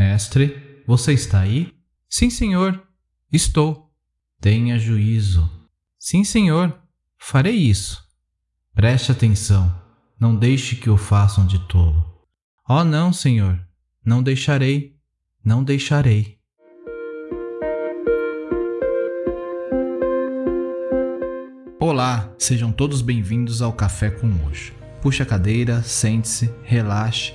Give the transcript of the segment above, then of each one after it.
Mestre, você está aí? Sim, senhor. Estou. Tenha juízo. Sim, senhor. Farei isso. Preste atenção. Não deixe que o façam de tolo. Oh, não, senhor. Não deixarei. Não deixarei. Olá, sejam todos bem-vindos ao Café com Hoje. Puxe a cadeira, sente-se, relaxe,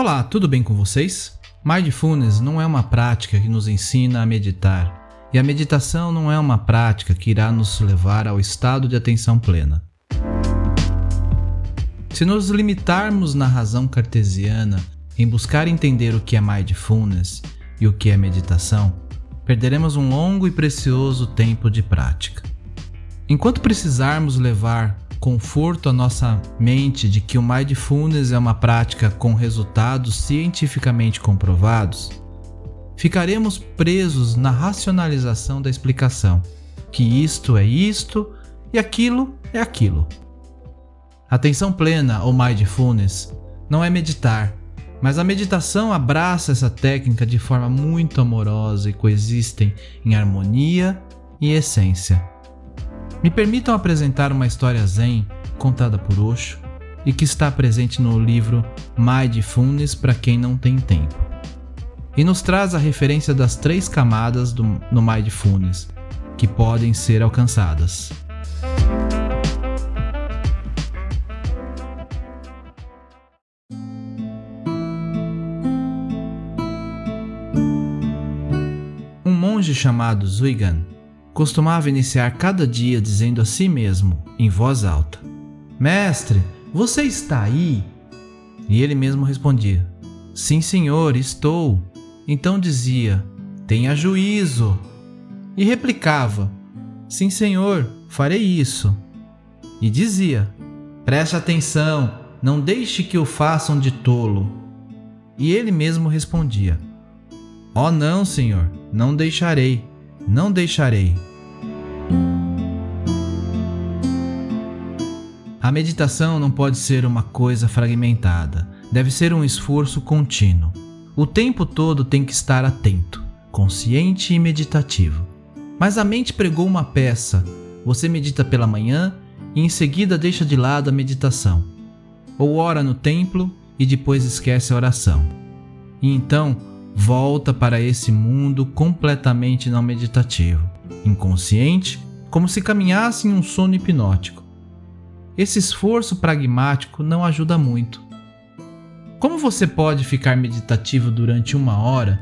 Olá, tudo bem com vocês? Mindfulness não é uma prática que nos ensina a meditar, e a meditação não é uma prática que irá nos levar ao estado de atenção plena. Se nos limitarmos na razão cartesiana em buscar entender o que é mindfulness e o que é meditação, perderemos um longo e precioso tempo de prática. Enquanto precisarmos levar conforto à nossa mente de que o mindfulness é uma prática com resultados cientificamente comprovados, ficaremos presos na racionalização da explicação, que isto é isto e aquilo é aquilo. Atenção plena ou mindfulness não é meditar, mas a meditação abraça essa técnica de forma muito amorosa e coexistem em harmonia e essência. Me permitam apresentar uma história zen contada por Osho e que está presente no livro Mindfulness para quem não tem tempo. E nos traz a referência das três camadas do, no Mindfulness que podem ser alcançadas. Um monge chamado Zuigan costumava iniciar cada dia dizendo a si mesmo, em voz alta: Mestre, você está aí? E ele mesmo respondia: Sim, senhor, estou. Então dizia: Tenha juízo. E replicava: Sim, senhor, farei isso. E dizia: Preste atenção, não deixe que o façam de tolo. E ele mesmo respondia: Oh, não, senhor, não deixarei, não deixarei. A meditação não pode ser uma coisa fragmentada, deve ser um esforço contínuo. O tempo todo tem que estar atento, consciente e meditativo. Mas a mente pregou uma peça, você medita pela manhã e em seguida deixa de lado a meditação. Ou ora no templo e depois esquece a oração. E então volta para esse mundo completamente não meditativo, inconsciente, como se caminhasse em um sono hipnótico esse esforço pragmático não ajuda muito. Como você pode ficar meditativo durante uma hora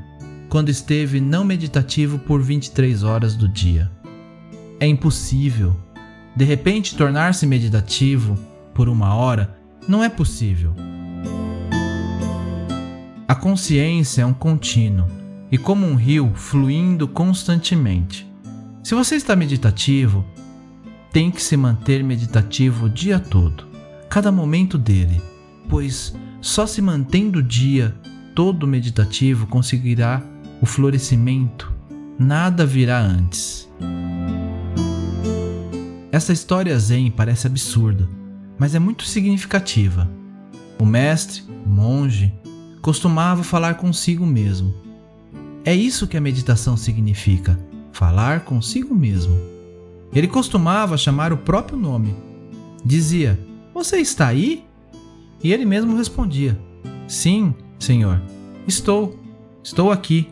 quando esteve não meditativo por 23 horas do dia? É impossível. De repente, tornar-se meditativo por uma hora não é possível. A consciência é um contínuo e como um rio fluindo constantemente. Se você está meditativo, tem que se manter meditativo o dia todo, cada momento dele, pois só se mantendo o dia todo meditativo conseguirá o florescimento, nada virá antes. Essa história zen parece absurda, mas é muito significativa. O mestre, o monge, costumava falar consigo mesmo. É isso que a meditação significa: falar consigo mesmo. Ele costumava chamar o próprio nome. Dizia: Você está aí? E ele mesmo respondia: Sim, senhor, estou, estou aqui.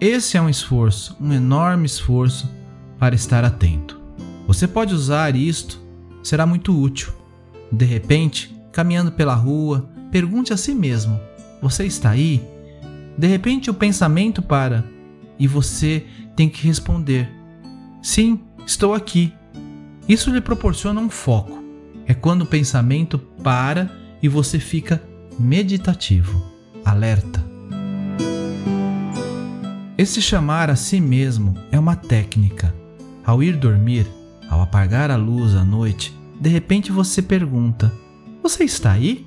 Esse é um esforço, um enorme esforço para estar atento. Você pode usar isto, será muito útil. De repente, caminhando pela rua, pergunte a si mesmo: Você está aí? De repente, o pensamento para e você tem que responder: Sim, estou aqui. Isso lhe proporciona um foco. É quando o pensamento para e você fica meditativo, alerta. Esse chamar a si mesmo é uma técnica. Ao ir dormir, ao apagar a luz à noite, de repente você pergunta: Você está aí?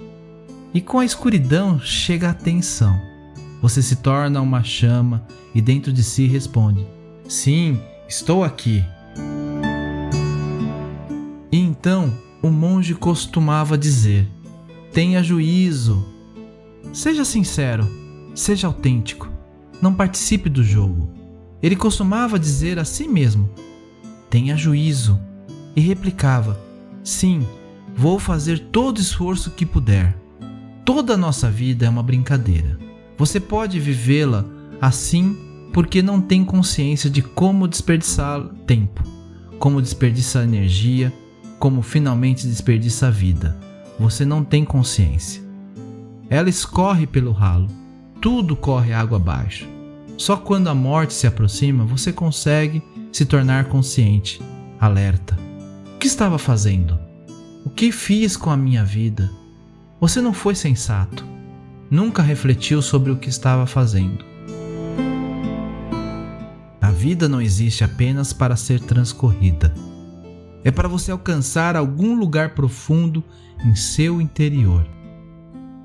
E com a escuridão chega a atenção. Você se torna uma chama e dentro de si responde: Sim, estou aqui. E então o monge costumava dizer: Tenha juízo. Seja sincero, seja autêntico, não participe do jogo. Ele costumava dizer a si mesmo: Tenha juízo. E replicava: Sim, vou fazer todo esforço que puder. Toda a nossa vida é uma brincadeira. Você pode vivê-la assim porque não tem consciência de como desperdiçar tempo, como desperdiçar energia, como finalmente desperdiça a vida. Você não tem consciência. Ela escorre pelo ralo, tudo corre água abaixo. Só quando a morte se aproxima você consegue se tornar consciente, alerta. O que estava fazendo? O que fiz com a minha vida? Você não foi sensato. Nunca refletiu sobre o que estava fazendo. Vida não existe apenas para ser transcorrida é para você alcançar algum lugar profundo em seu interior.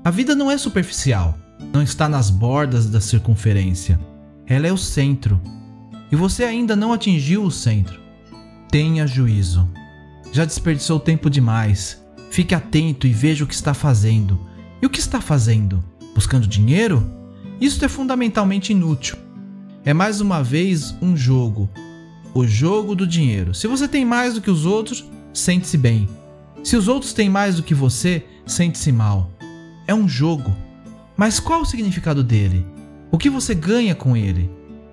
A vida não é superficial, não está nas bordas da circunferência. Ela é o centro. E você ainda não atingiu o centro. Tenha juízo. Já desperdiçou tempo demais. Fique atento e veja o que está fazendo. E o que está fazendo? Buscando dinheiro? Isso é fundamentalmente inútil. É mais uma vez um jogo, o jogo do dinheiro. Se você tem mais do que os outros, sente-se bem. Se os outros têm mais do que você, sente-se mal. É um jogo. Mas qual o significado dele? O que você ganha com ele?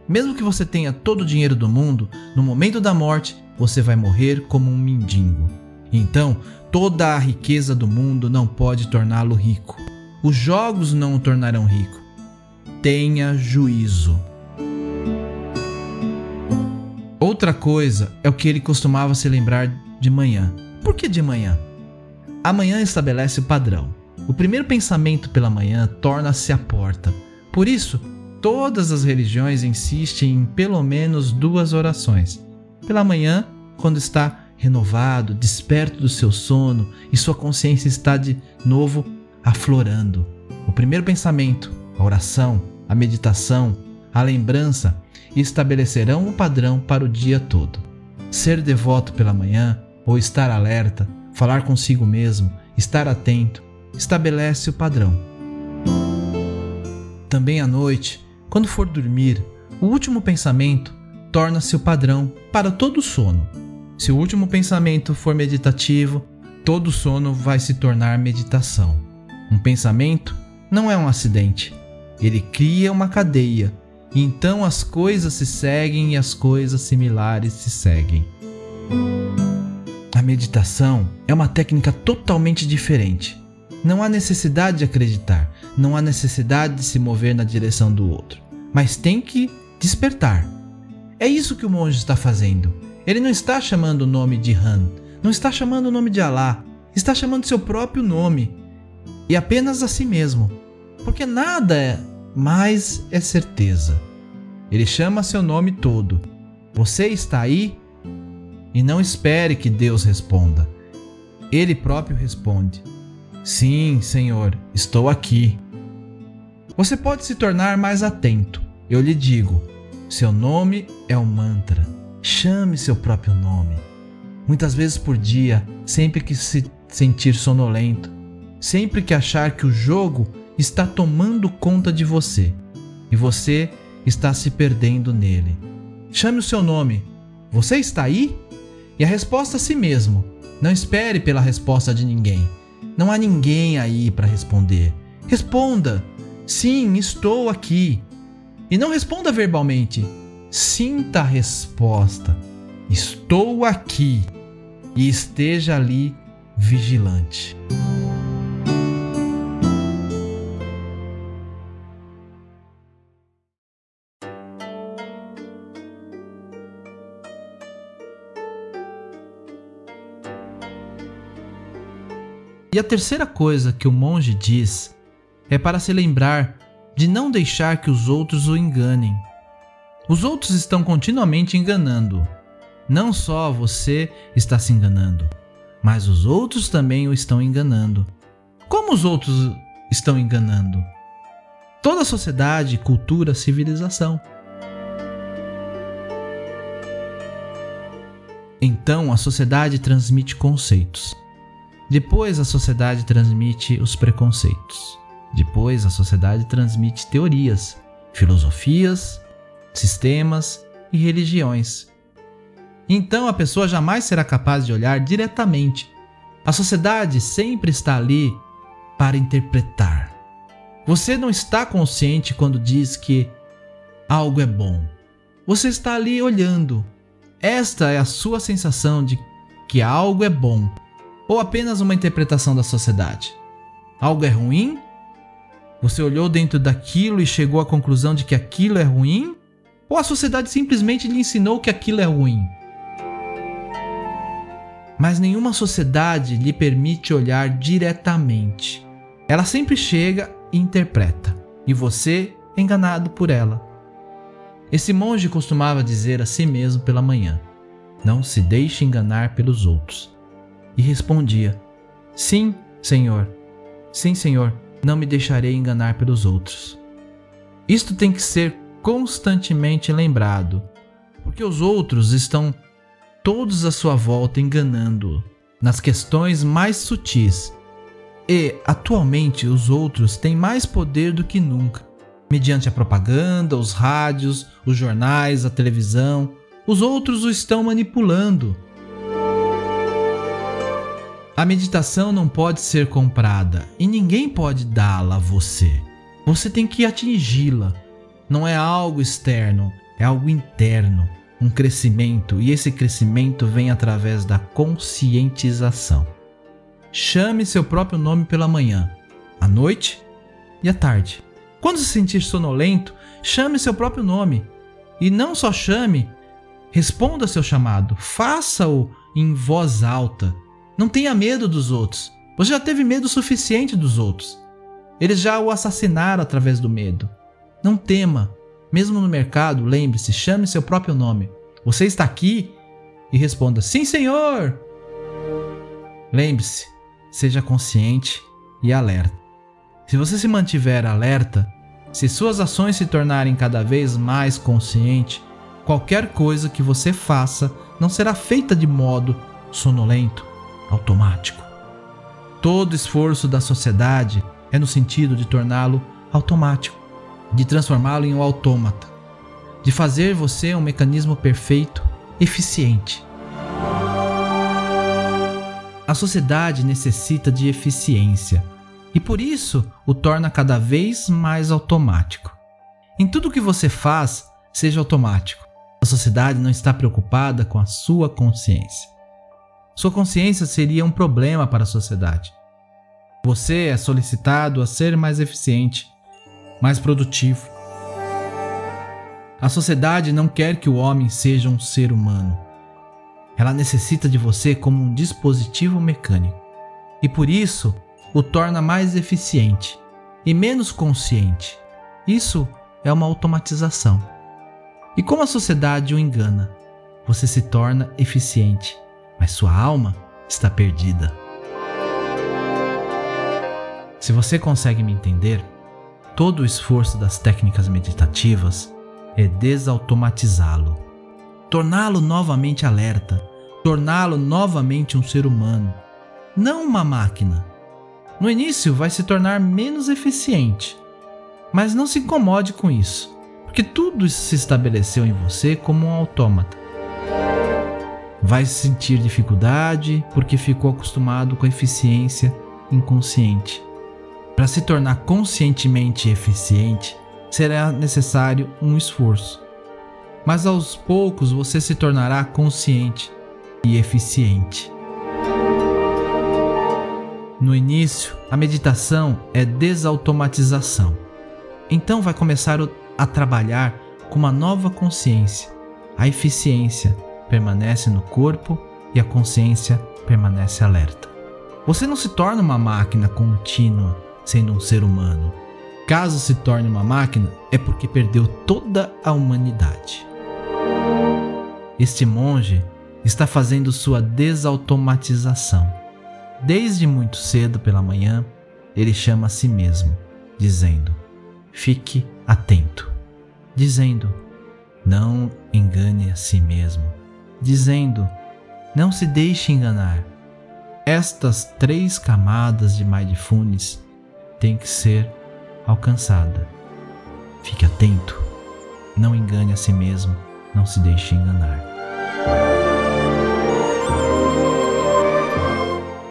Mesmo que você tenha todo o dinheiro do mundo, no momento da morte, você vai morrer como um mendigo. Então, toda a riqueza do mundo não pode torná-lo rico. Os jogos não o tornarão rico. Tenha juízo. Outra coisa é o que ele costumava se lembrar de manhã. Por que de manhã? Amanhã estabelece o padrão. O primeiro pensamento pela manhã torna-se a porta. Por isso, todas as religiões insistem em pelo menos duas orações. Pela manhã, quando está renovado, desperto do seu sono e sua consciência está de novo aflorando. O primeiro pensamento, a oração, a meditação, a lembrança e estabelecerão um padrão para o dia todo. Ser devoto pela manhã, ou estar alerta, falar consigo mesmo, estar atento, estabelece o padrão. Também à noite, quando for dormir, o último pensamento torna-se o padrão para todo sono. Se o último pensamento for meditativo, todo sono vai se tornar meditação. Um pensamento não é um acidente, ele cria uma cadeia então as coisas se seguem e as coisas similares se seguem. A meditação é uma técnica totalmente diferente. Não há necessidade de acreditar, não há necessidade de se mover na direção do outro, mas tem que despertar. É isso que o monge está fazendo. Ele não está chamando o nome de Han, não está chamando o nome de Alá, está chamando seu próprio nome e apenas a si mesmo, porque nada mais é certeza. Ele chama seu nome todo. Você está aí? E não espere que Deus responda. Ele próprio responde: Sim, Senhor, estou aqui. Você pode se tornar mais atento. Eu lhe digo: seu nome é um mantra. Chame seu próprio nome. Muitas vezes por dia, sempre que se sentir sonolento, sempre que achar que o jogo está tomando conta de você e você está se perdendo nele. Chame o seu nome. Você está aí? E a resposta a si mesmo. Não espere pela resposta de ninguém. Não há ninguém aí para responder. Responda: Sim, estou aqui. E não responda verbalmente. Sinta a resposta. Estou aqui. E esteja ali vigilante. E a terceira coisa que o monge diz é para se lembrar de não deixar que os outros o enganem. Os outros estão continuamente enganando. Não só você está se enganando, mas os outros também o estão enganando. Como os outros estão enganando? Toda a sociedade, cultura, civilização. Então a sociedade transmite conceitos. Depois a sociedade transmite os preconceitos. Depois a sociedade transmite teorias, filosofias, sistemas e religiões. Então a pessoa jamais será capaz de olhar diretamente. A sociedade sempre está ali para interpretar. Você não está consciente quando diz que algo é bom. Você está ali olhando. Esta é a sua sensação de que algo é bom ou apenas uma interpretação da sociedade. Algo é ruim? Você olhou dentro daquilo e chegou à conclusão de que aquilo é ruim? Ou a sociedade simplesmente lhe ensinou que aquilo é ruim? Mas nenhuma sociedade lhe permite olhar diretamente. Ela sempre chega e interpreta, e você é enganado por ela. Esse monge costumava dizer a si mesmo pela manhã: Não se deixe enganar pelos outros. E respondia: Sim, Senhor. Sim, Senhor, não me deixarei enganar pelos outros. Isto tem que ser constantemente lembrado, porque os outros estão todos à sua volta enganando nas questões mais sutis. E, atualmente, os outros têm mais poder do que nunca, mediante a propaganda, os rádios, os jornais, a televisão. Os outros o estão manipulando. A meditação não pode ser comprada e ninguém pode dá-la a você. Você tem que atingi-la não é algo externo, é algo interno, um crescimento, e esse crescimento vem através da conscientização. Chame seu próprio nome pela manhã, à noite e à tarde. Quando se sentir sonolento, chame seu próprio nome. E não só chame, responda seu chamado, faça-o em voz alta. Não tenha medo dos outros. Você já teve medo suficiente dos outros. Eles já o assassinaram através do medo. Não tema. Mesmo no mercado, lembre-se, chame seu próprio nome. Você está aqui? E responda: Sim, senhor! Lembre-se, seja consciente e alerta. Se você se mantiver alerta, se suas ações se tornarem cada vez mais consciente, qualquer coisa que você faça não será feita de modo sonolento, automático. Todo esforço da sociedade é no sentido de torná-lo automático de transformá-lo em um autômata, de fazer você um mecanismo perfeito, eficiente. A sociedade necessita de eficiência e por isso o torna cada vez mais automático. Em tudo que você faz, seja automático. A sociedade não está preocupada com a sua consciência. Sua consciência seria um problema para a sociedade. Você é solicitado a ser mais eficiente, mais produtivo. A sociedade não quer que o homem seja um ser humano. Ela necessita de você como um dispositivo mecânico e por isso o torna mais eficiente e menos consciente. Isso é uma automatização. E como a sociedade o engana, você se torna eficiente, mas sua alma está perdida. Se você consegue me entender, Todo o esforço das técnicas meditativas é desautomatizá-lo, torná-lo novamente alerta, torná-lo novamente um ser humano, não uma máquina. No início vai se tornar menos eficiente, mas não se incomode com isso, porque tudo se estabeleceu em você como um autômata. Vai sentir dificuldade porque ficou acostumado com a eficiência inconsciente. Para se tornar conscientemente eficiente, será necessário um esforço. Mas aos poucos você se tornará consciente e eficiente. No início, a meditação é desautomatização. Então vai começar a trabalhar com uma nova consciência. A eficiência permanece no corpo e a consciência permanece alerta. Você não se torna uma máquina contínua sendo um ser humano. Caso se torne uma máquina, é porque perdeu toda a humanidade. Este monge está fazendo sua desautomatização. Desde muito cedo pela manhã, ele chama a si mesmo, dizendo: Fique atento. Dizendo: Não engane a si mesmo. Dizendo: Não se deixe enganar. Estas três camadas de mindfulness têm que ser alcançada. Fique atento. Não engane a si mesmo. Não se deixe enganar.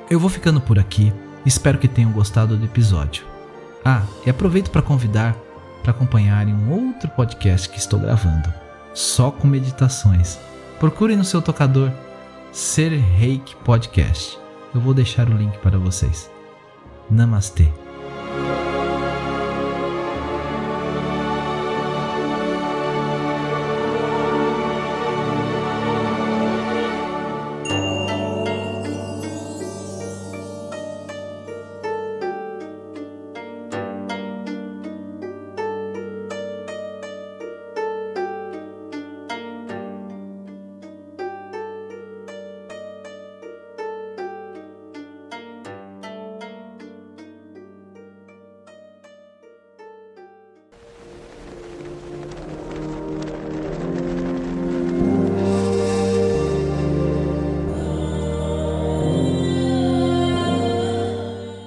Eu vou ficando por aqui. Espero que tenham gostado do episódio. Ah, e aproveito para convidar para acompanharem um outro podcast que estou gravando, só com meditações. Procurem no seu tocador Ser Reiki Podcast. Eu vou deixar o link para vocês. Namastê.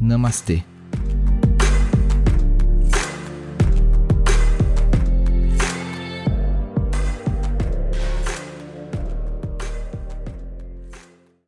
Namastê.